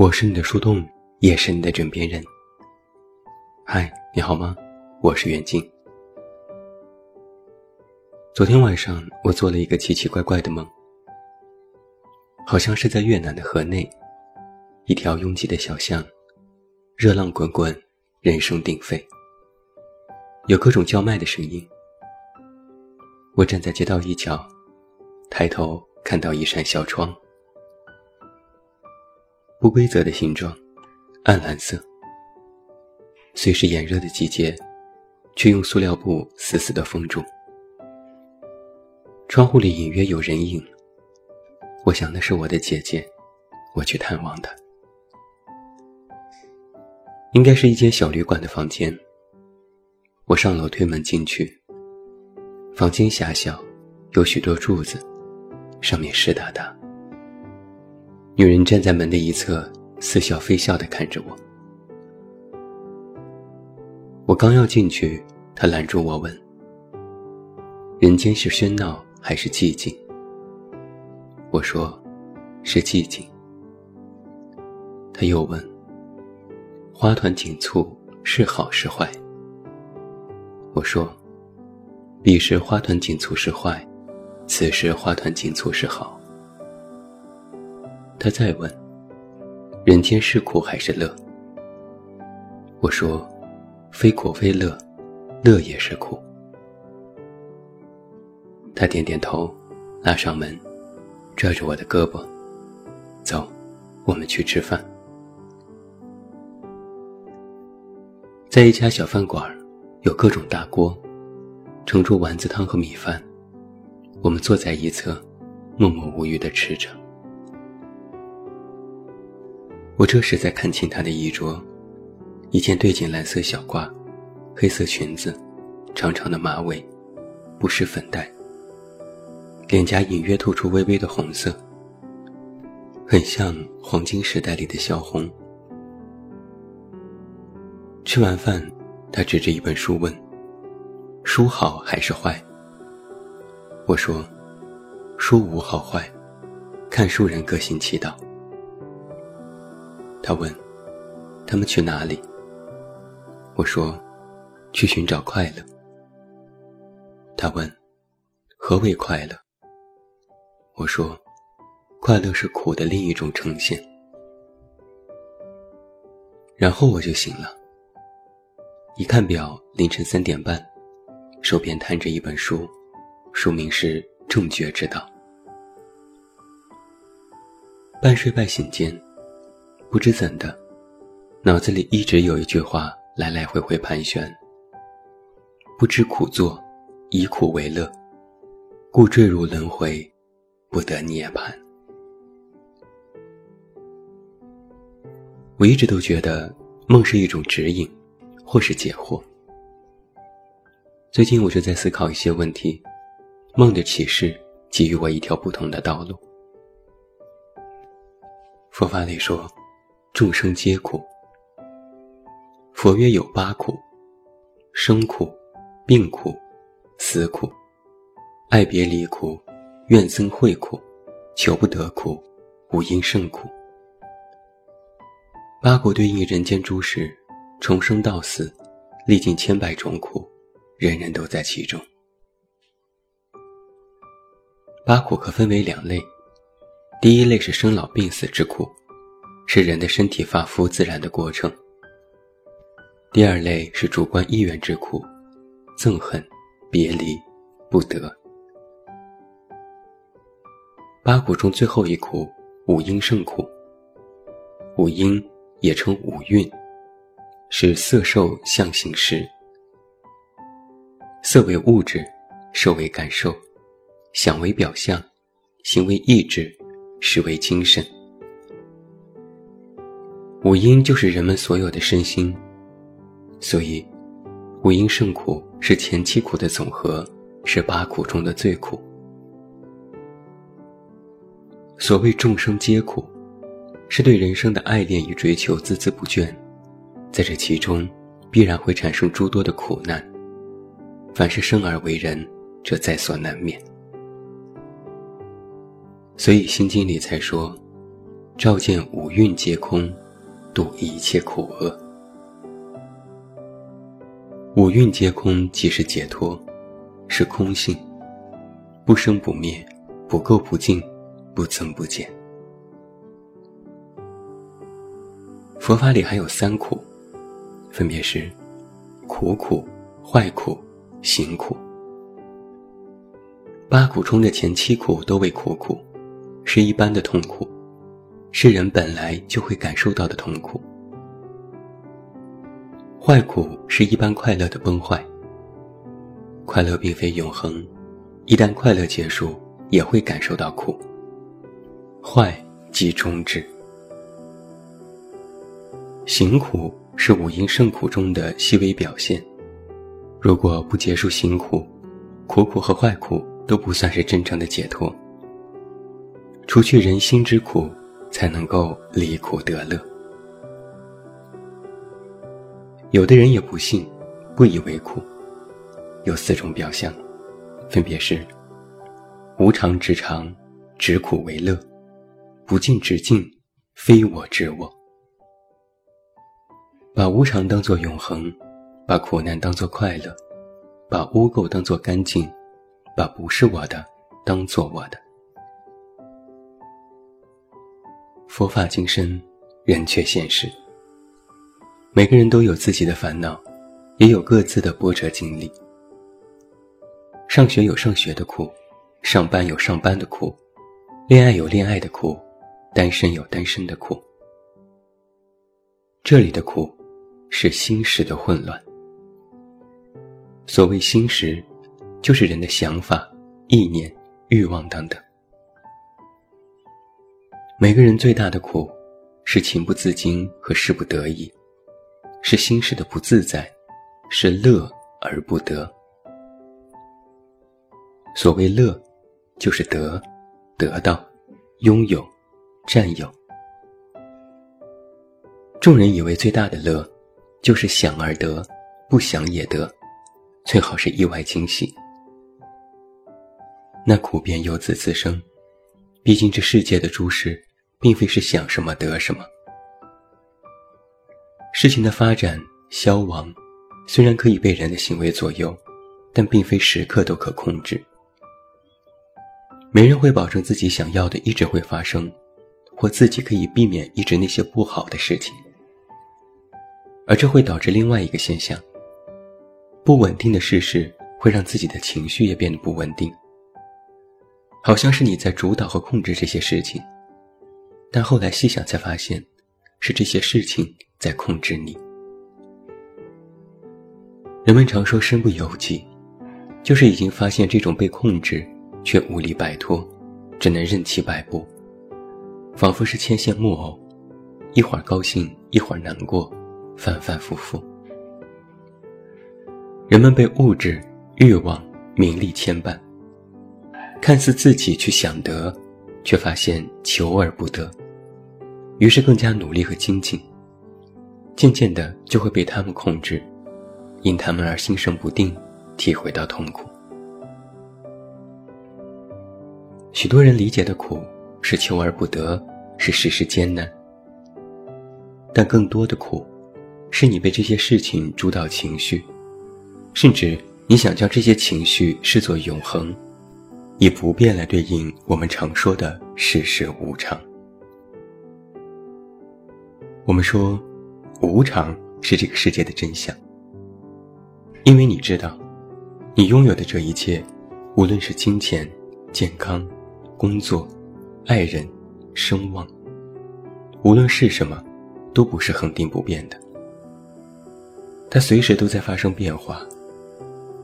我是你的树洞，也是你的枕边人。嗨，你好吗？我是袁静。昨天晚上我做了一个奇奇怪怪的梦，好像是在越南的河内，一条拥挤的小巷，热浪滚滚，人声鼎沸，有各种叫卖的声音。我站在街道一角，抬头看到一扇小窗。不规则的形状，暗蓝色。虽是炎热的季节，却用塑料布死死地封住。窗户里隐约有人影，我想那是我的姐姐，我去探望她。应该是一间小旅馆的房间。我上楼推门进去，房间狭小，有许多柱子，上面湿哒哒。女人站在门的一侧，似笑非笑地看着我。我刚要进去，她拦住我问：“人间是喧闹还是寂静？”我说：“是寂静。”她又问：“花团锦簇是好是坏？”我说：“彼时花团锦簇是坏，此时花团锦簇是好。”他再问：“人间是苦还是乐？”我说：“非苦非乐，乐也是苦。”他点点头，拉上门，拽着我的胳膊：“走，我们去吃饭。”在一家小饭馆，有各种大锅，盛出丸子汤和米饭。我们坐在一侧，默默无语地吃着。我这时才看清她的衣着，一件对襟蓝色小褂，黑色裙子，长长的马尾，不施粉黛，脸颊隐约透出微微的红色，很像黄金时代里的萧红。吃完饭，他指着一本书问：“书好还是坏？”我说：“书无好坏，看书人各行其道。”他问：“他们去哪里？”我说：“去寻找快乐。”他问：“何为快乐？”我说：“快乐是苦的另一种呈现。”然后我就醒了。一看表，凌晨三点半，手边摊着一本书，书名是《正觉之道》。半睡半醒间。不知怎的，脑子里一直有一句话来来回回盘旋：不知苦作，以苦为乐，故坠入轮回，不得涅槃。我一直都觉得梦是一种指引，或是解惑。最近我就在思考一些问题，梦的启示给予我一条不同的道路。佛法里说。众生皆苦。佛曰有八苦：生苦、病苦、死苦、爱别离苦、怨憎会苦、求不得苦、五阴盛苦。八苦对应人间诸事，从生到死，历尽千百种苦，人人都在其中。八苦可分为两类，第一类是生老病死之苦。是人的身体发肤自然的过程。第二类是主观意愿之苦，憎恨、别离、不得。八苦中最后一苦，五阴盛苦。五阴也称五蕴，是色受相行识。色为物质，受为感受，想为表象，行为意志，识为精神。五阴就是人们所有的身心，所以五阴盛苦是前七苦的总和，是八苦中的最苦。所谓众生皆苦，是对人生的爱恋与追求孜孜不倦，在这其中必然会产生诸多的苦难。凡是生而为人，这在所难免。所以《心经》里才说。照见五蕴皆空，度一切苦厄。五蕴皆空，即是解脱，是空性，不生不灭，不垢不净，不增不减。佛法里还有三苦，分别是苦苦、坏苦、行苦。八苦中的前七苦都为苦苦，是一般的痛苦。是人本来就会感受到的痛苦。坏苦是一般快乐的崩坏。快乐并非永恒，一旦快乐结束，也会感受到苦。坏即终止。行苦是五阴盛苦中的细微表现。如果不结束行苦，苦苦和坏苦都不算是真正的解脱。除去人心之苦。才能够离苦得乐。有的人也不信，不以为苦，有四种表象，分别是：无常之常，执苦为乐；不尽之尽，非我之我。把无常当作永恒，把苦难当作快乐，把污垢当作干净，把不是我的当做我的。佛法精深，人却现实。每个人都有自己的烦恼，也有各自的波折经历。上学有上学的苦，上班有上班的苦，恋爱有恋爱的苦，单身有单身的苦。这里的苦，是心识的混乱。所谓心识，就是人的想法、意念、欲望等等。每个人最大的苦，是情不自禁和事不得已，是心事的不自在，是乐而不得。所谓乐，就是得，得到，拥有，占有。众人以为最大的乐，就是想而得，不想也得，最好是意外惊喜。那苦便由此滋生，毕竟这世界的诸事。并非是想什么得什么。事情的发展消亡，虽然可以被人的行为左右，但并非时刻都可控制。没人会保证自己想要的一直会发生，或自己可以避免一直那些不好的事情。而这会导致另外一个现象：不稳定的事实会让自己的情绪也变得不稳定，好像是你在主导和控制这些事情。但后来细想才发现，是这些事情在控制你。人们常说身不由己，就是已经发现这种被控制，却无力摆脱，只能任其摆布，仿佛是牵线木偶，一会儿高兴，一会儿难过，反反复复。人们被物质、欲望、名利牵绊，看似自己去想得，却发现求而不得。于是更加努力和精进，渐渐的就会被他们控制，因他们而心生不定，体会到痛苦。许多人理解的苦是求而不得，是事事艰难。但更多的苦，是你被这些事情主导情绪，甚至你想将这些情绪视作永恒，以不变来对应我们常说的世事无常。我们说，无常是这个世界的真相。因为你知道，你拥有的这一切，无论是金钱、健康、工作、爱人、声望，无论是什么，都不是恒定不变的。它随时都在发生变化，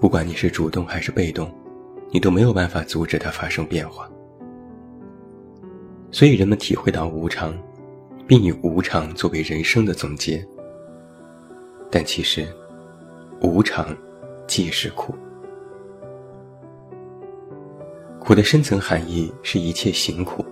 不管你是主动还是被动，你都没有办法阻止它发生变化。所以人们体会到无常。并以无常作为人生的总结，但其实，无常即是苦。苦的深层含义是一切行苦，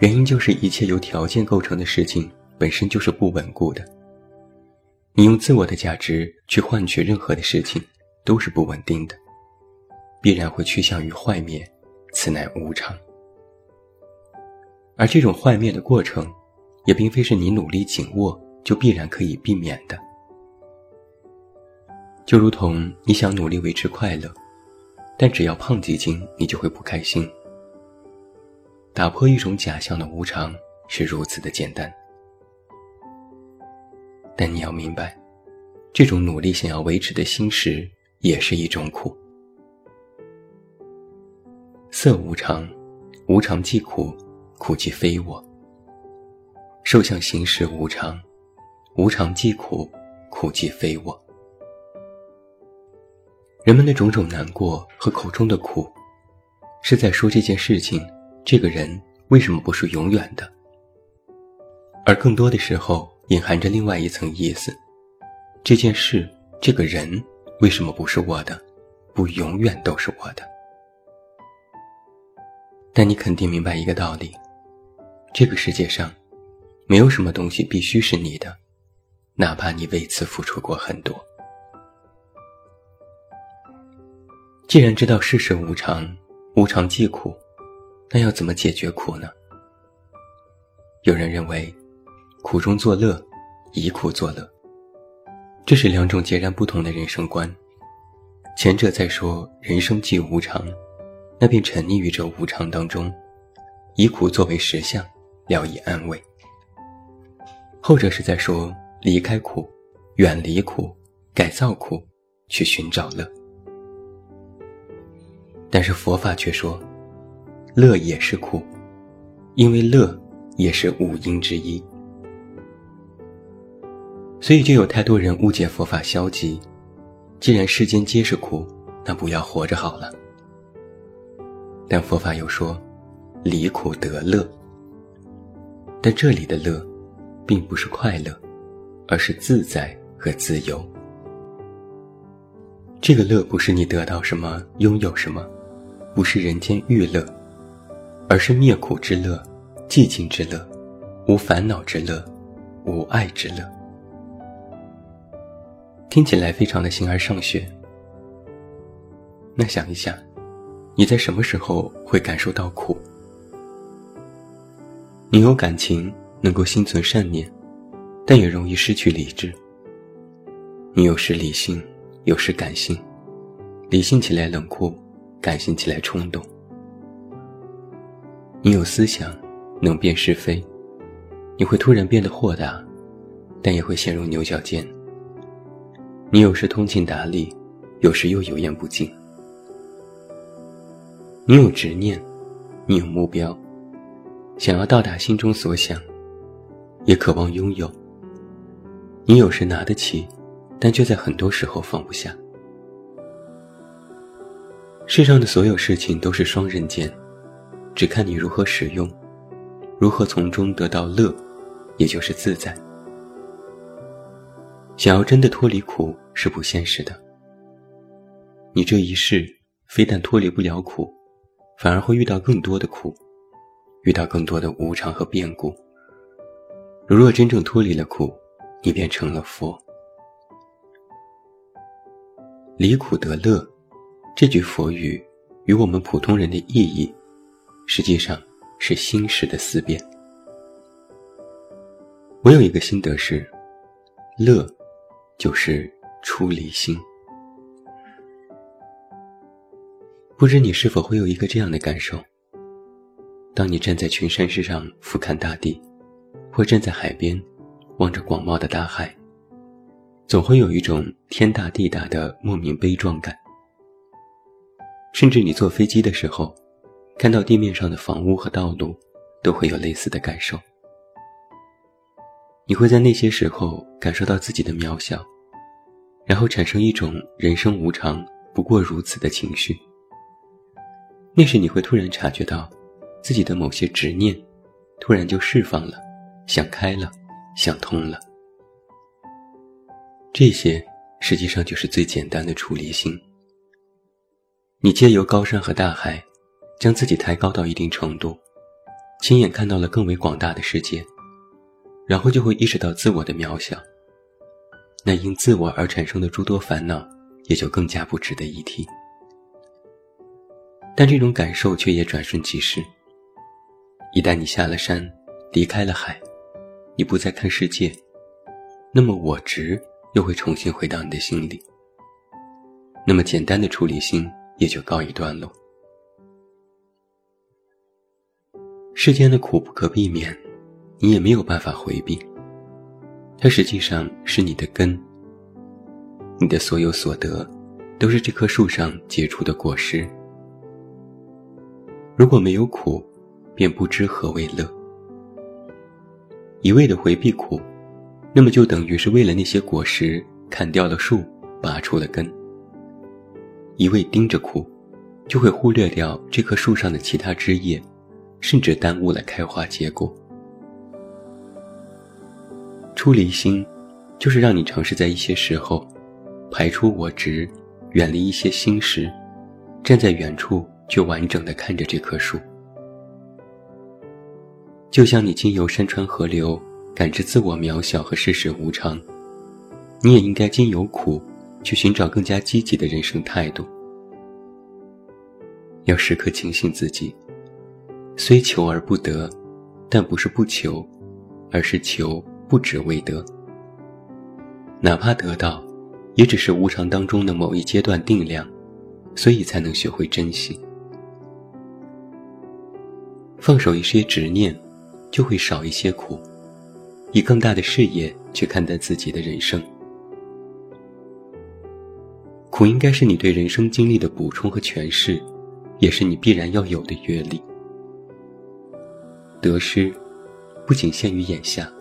原因就是一切由条件构成的事情本身就是不稳固的。你用自我的价值去换取任何的事情，都是不稳定的，必然会趋向于坏灭，此乃无常。而这种幻灭的过程，也并非是你努力紧握就必然可以避免的。就如同你想努力维持快乐，但只要胖几斤，你就会不开心。打破一种假象的无常是如此的简单，但你要明白，这种努力想要维持的心识也是一种苦。色无常，无常即苦，苦即非我。受想行识无常，无常即苦，苦即非我。人们的种种难过和口中的苦，是在说这件事情、这个人为什么不是永远的，而更多的时候隐含着另外一层意思：这件事、这个人为什么不是我的，不永远都是我的。但你肯定明白一个道理：这个世界上，没有什么东西必须是你的，哪怕你为此付出过很多。既然知道世事无常，无常即苦，那要怎么解决苦呢？有人认为，苦中作乐，以苦作乐，这是两种截然不同的人生观。前者在说人生即无常，那便沉溺于这无常当中，以苦作为实相，聊以安慰；后者是在说离开苦，远离苦，改造苦，去寻找乐。但是佛法却说，乐也是苦，因为乐也是五阴之一。所以就有太多人误解佛法消极。既然世间皆是苦，那不要活着好了。但佛法又说，离苦得乐。但这里的乐，并不是快乐，而是自在和自由。这个乐不是你得到什么，拥有什么。不是人间欲乐，而是灭苦之乐、寂静之乐、无烦恼之乐、无爱之乐。听起来非常的形而上学。那想一想，你在什么时候会感受到苦？你有感情，能够心存善念，但也容易失去理智。你有时理性，有时感性，理性起来冷酷。感性起来冲动，你有思想，能辨是非，你会突然变得豁达，但也会陷入牛角尖。你有时通情达理，有时又油盐不进。你有执念，你有目标，想要到达心中所想，也渴望拥有。你有时拿得起，但却在很多时候放不下。世上的所有事情都是双刃剑，只看你如何使用，如何从中得到乐，也就是自在。想要真的脱离苦是不现实的。你这一世非但脱离不了苦，反而会遇到更多的苦，遇到更多的无常和变故。如若真正脱离了苦，你便成了佛。离苦得乐。这句佛语与我们普通人的意义，实际上是心识的思辨。我有一个心得是，乐就是出离心。不知你是否会有一个这样的感受：当你站在群山之上俯瞰大地，或站在海边望着广袤的大海，总会有一种天大地大的莫名悲壮感。甚至你坐飞机的时候，看到地面上的房屋和道路，都会有类似的感受。你会在那些时候感受到自己的渺小，然后产生一种人生无常，不过如此的情绪。那时你会突然察觉到，自己的某些执念，突然就释放了，想开了，想通了。这些实际上就是最简单的处理心。你借由高山和大海，将自己抬高到一定程度，亲眼看到了更为广大的世界，然后就会意识到自我的渺小。那因自我而产生的诸多烦恼，也就更加不值得一提。但这种感受却也转瞬即逝，一旦你下了山，离开了海，你不再看世界，那么我执又会重新回到你的心里。那么简单的处理心也就告一段落。世间的苦不可避免，你也没有办法回避。它实际上是你的根。你的所有所得，都是这棵树上结出的果实。如果没有苦，便不知何为乐。一味的回避苦，那么就等于是为了那些果实砍掉了树，拔出了根。一味盯着苦，就会忽略掉这棵树上的其他枝叶。甚至耽误了开花结果。出离心，就是让你尝试在一些时候，排出我执，远离一些心事，站在远处就完整的看着这棵树。就像你经由山川河流，感知自我渺小和世事无常，你也应该经由苦，去寻找更加积极的人生态度。要时刻警醒自己。虽求而不得，但不是不求，而是求不止为得。哪怕得到，也只是无常当中的某一阶段定量，所以才能学会珍惜。放手一些执念，就会少一些苦，以更大的视野去看待自己的人生。苦应该是你对人生经历的补充和诠释，也是你必然要有的阅历。得失，不仅限于眼下。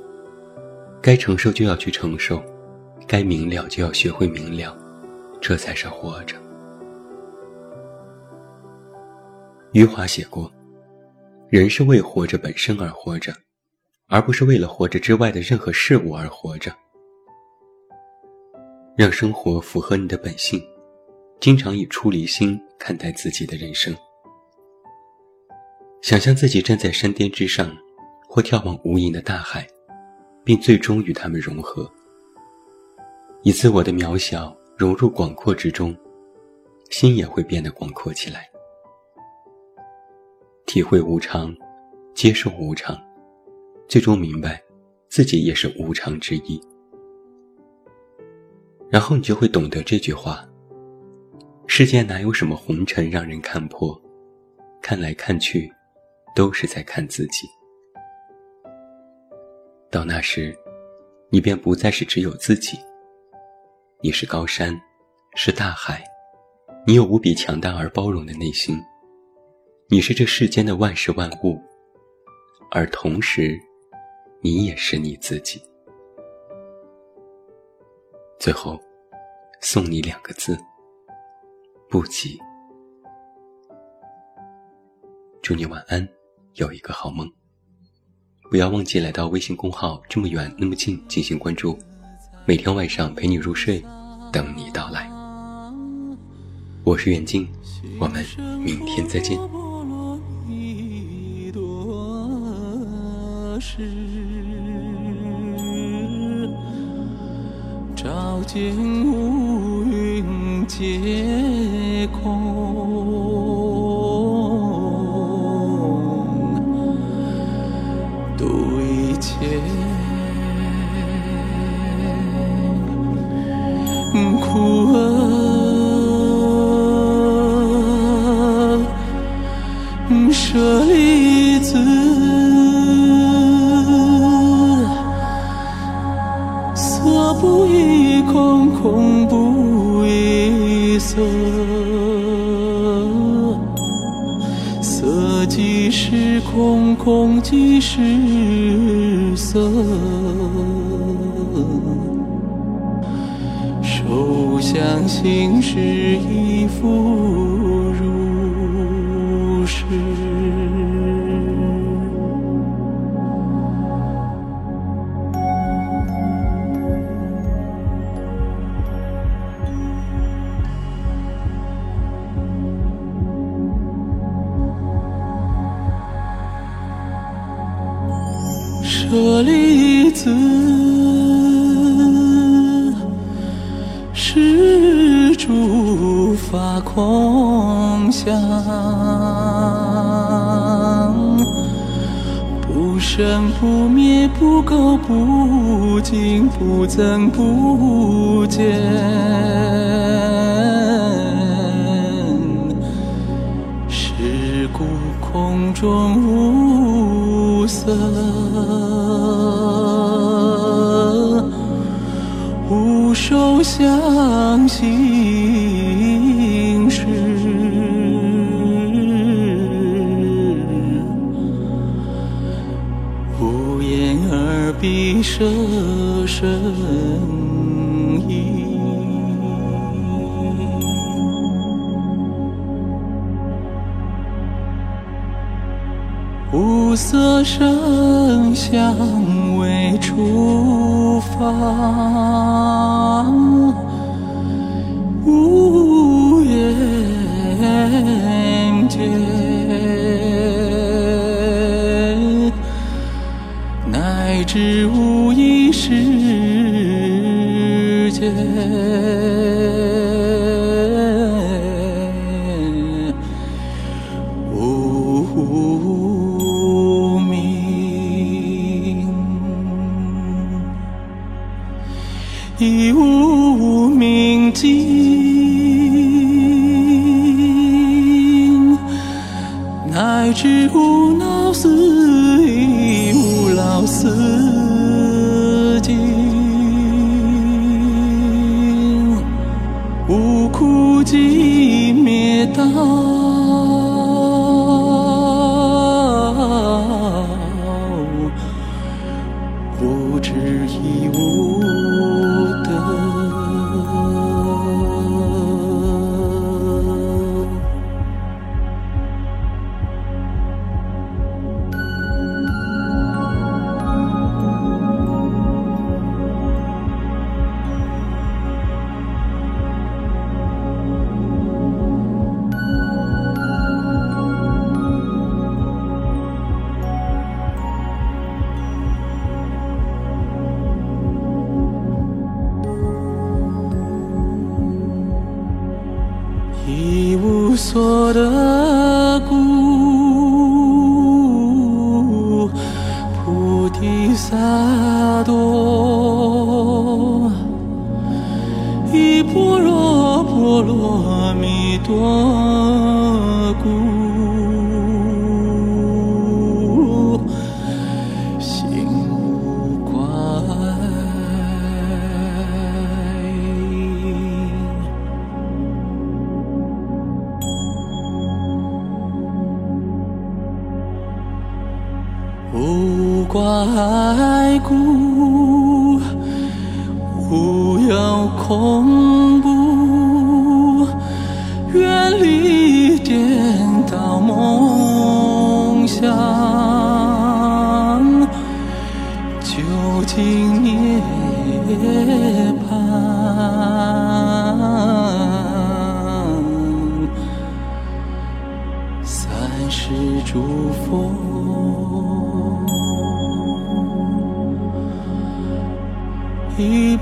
该承受就要去承受，该明了就要学会明了，这才是活着。余华写过：“人是为活着本身而活着，而不是为了活着之外的任何事物而活着。”让生活符合你的本性，经常以出离心看待自己的人生。想象自己站在山巅之上，或眺望无垠的大海，并最终与他们融合，以自我的渺小融入广阔之中，心也会变得广阔起来。体会无常，接受无常，最终明白，自己也是无常之一。然后你就会懂得这句话：世间哪有什么红尘让人看破？看来看去。都是在看自己。到那时，你便不再是只有自己。你是高山，是大海，你有无比强大而包容的内心。你是这世间的万事万物，而同时，你也是你自己。最后，送你两个字：不急。祝你晚安。有一个好梦，不要忘记来到微信公号“这么远那么近”进行关注，每天晚上陪你入睡，等你到来。我是远近，我们明天再见。照见五蕴皆空。竟是一幅不垢不净，不增不减。是故空中无色，无受想行声香味触法，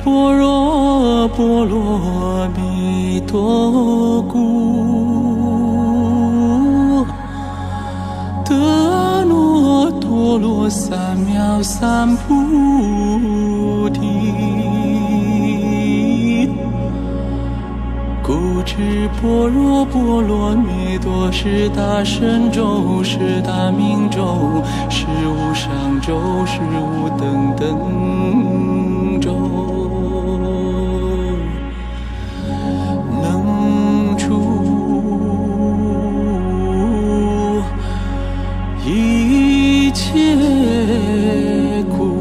般若波罗蜜多故，得阿耨多罗三藐三菩提。故知般若波罗蜜多是大神咒，是大明咒，是无上咒，是无等等切苦。